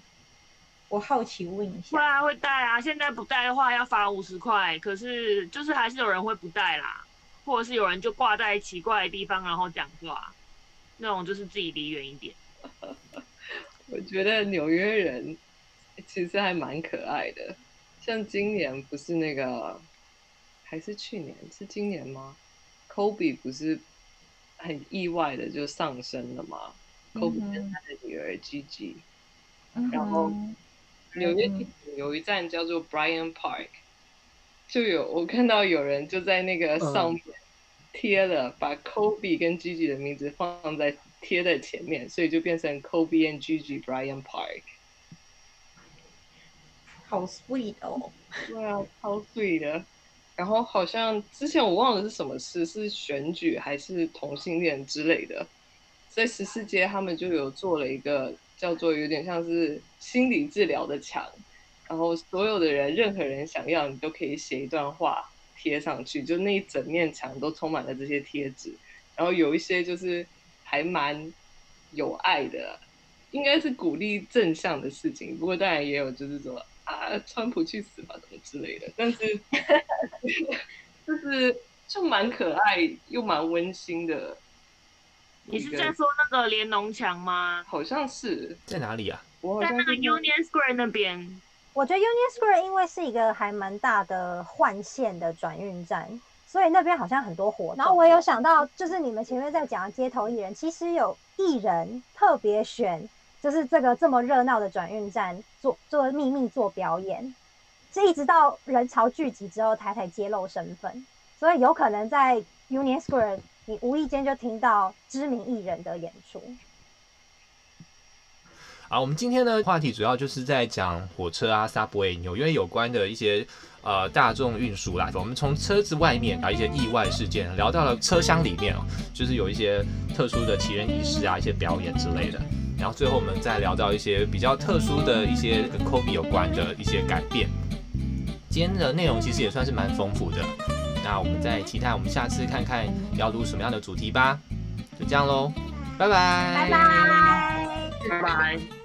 我好奇问一下。会啊，会戴啊。现在不戴的话要罚五十块，可是就是还是有人会不戴啦，或者是有人就挂在奇怪的地方，然后讲话，那种就是自己离远一点。我觉得纽约人其实还蛮可爱的，像今年不是那个，还是去年？是今年吗？Kobe 不是。很意外的就上升了吗，Kobe 跟他的女儿 Gigi，、嗯、然后纽约地铁有一站叫做 Bryant Park，就有我看到有人就在那个上面贴了，嗯、把 Kobe 跟 Gigi 的名字放在贴在前面，所以就变成 Kobe and Gigi Bryant Park。好 sweet 哦！对啊，超 sweet 的。然后好像之前我忘了是什么事，是选举还是同性恋之类的，在十四街他们就有做了一个叫做有点像是心理治疗的墙，然后所有的人任何人想要你都可以写一段话贴上去，就那一整面墙都充满了这些贴纸，然后有一些就是还蛮有爱的，应该是鼓励正向的事情，不过当然也有就是说。啊，川普去死吧，什么之类的。但是，就是就蛮可爱又蛮温馨的。你是在说那个连农墙吗？好像是在哪里啊？在那个 Union Square 那边。我觉得 Union Square 因为是一个还蛮大的换线的转运站，所以那边好像很多活动。然后我有想到，就是你们前面在讲的街头艺人，其实有艺人特别选。就是这个这么热闹的转运站做做秘密做表演，是一直到人潮聚集之后，他才揭露身份，所以有可能在 Union Square 你无意间就听到知名艺人的演出。好，我们今天的话题主要就是在讲火车啊，Subway 纽约有关的一些呃大众运输啦。我们从车子外面啊一些意外事件聊到了车厢里面哦，就是有一些特殊的奇人异事啊，一些表演之类的。然后最后我们再聊到一些比较特殊的一些跟 Kobe 有关的一些改变。今天的内容其实也算是蛮丰富的。那我们再期待我们下次看看要录什么样的主题吧。就这样喽，拜拜，拜拜，拜拜。